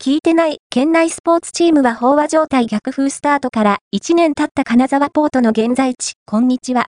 聞いてない県内スポーツチームは飽和状態逆風スタートから1年経った金沢ポートの現在地、こんにちは。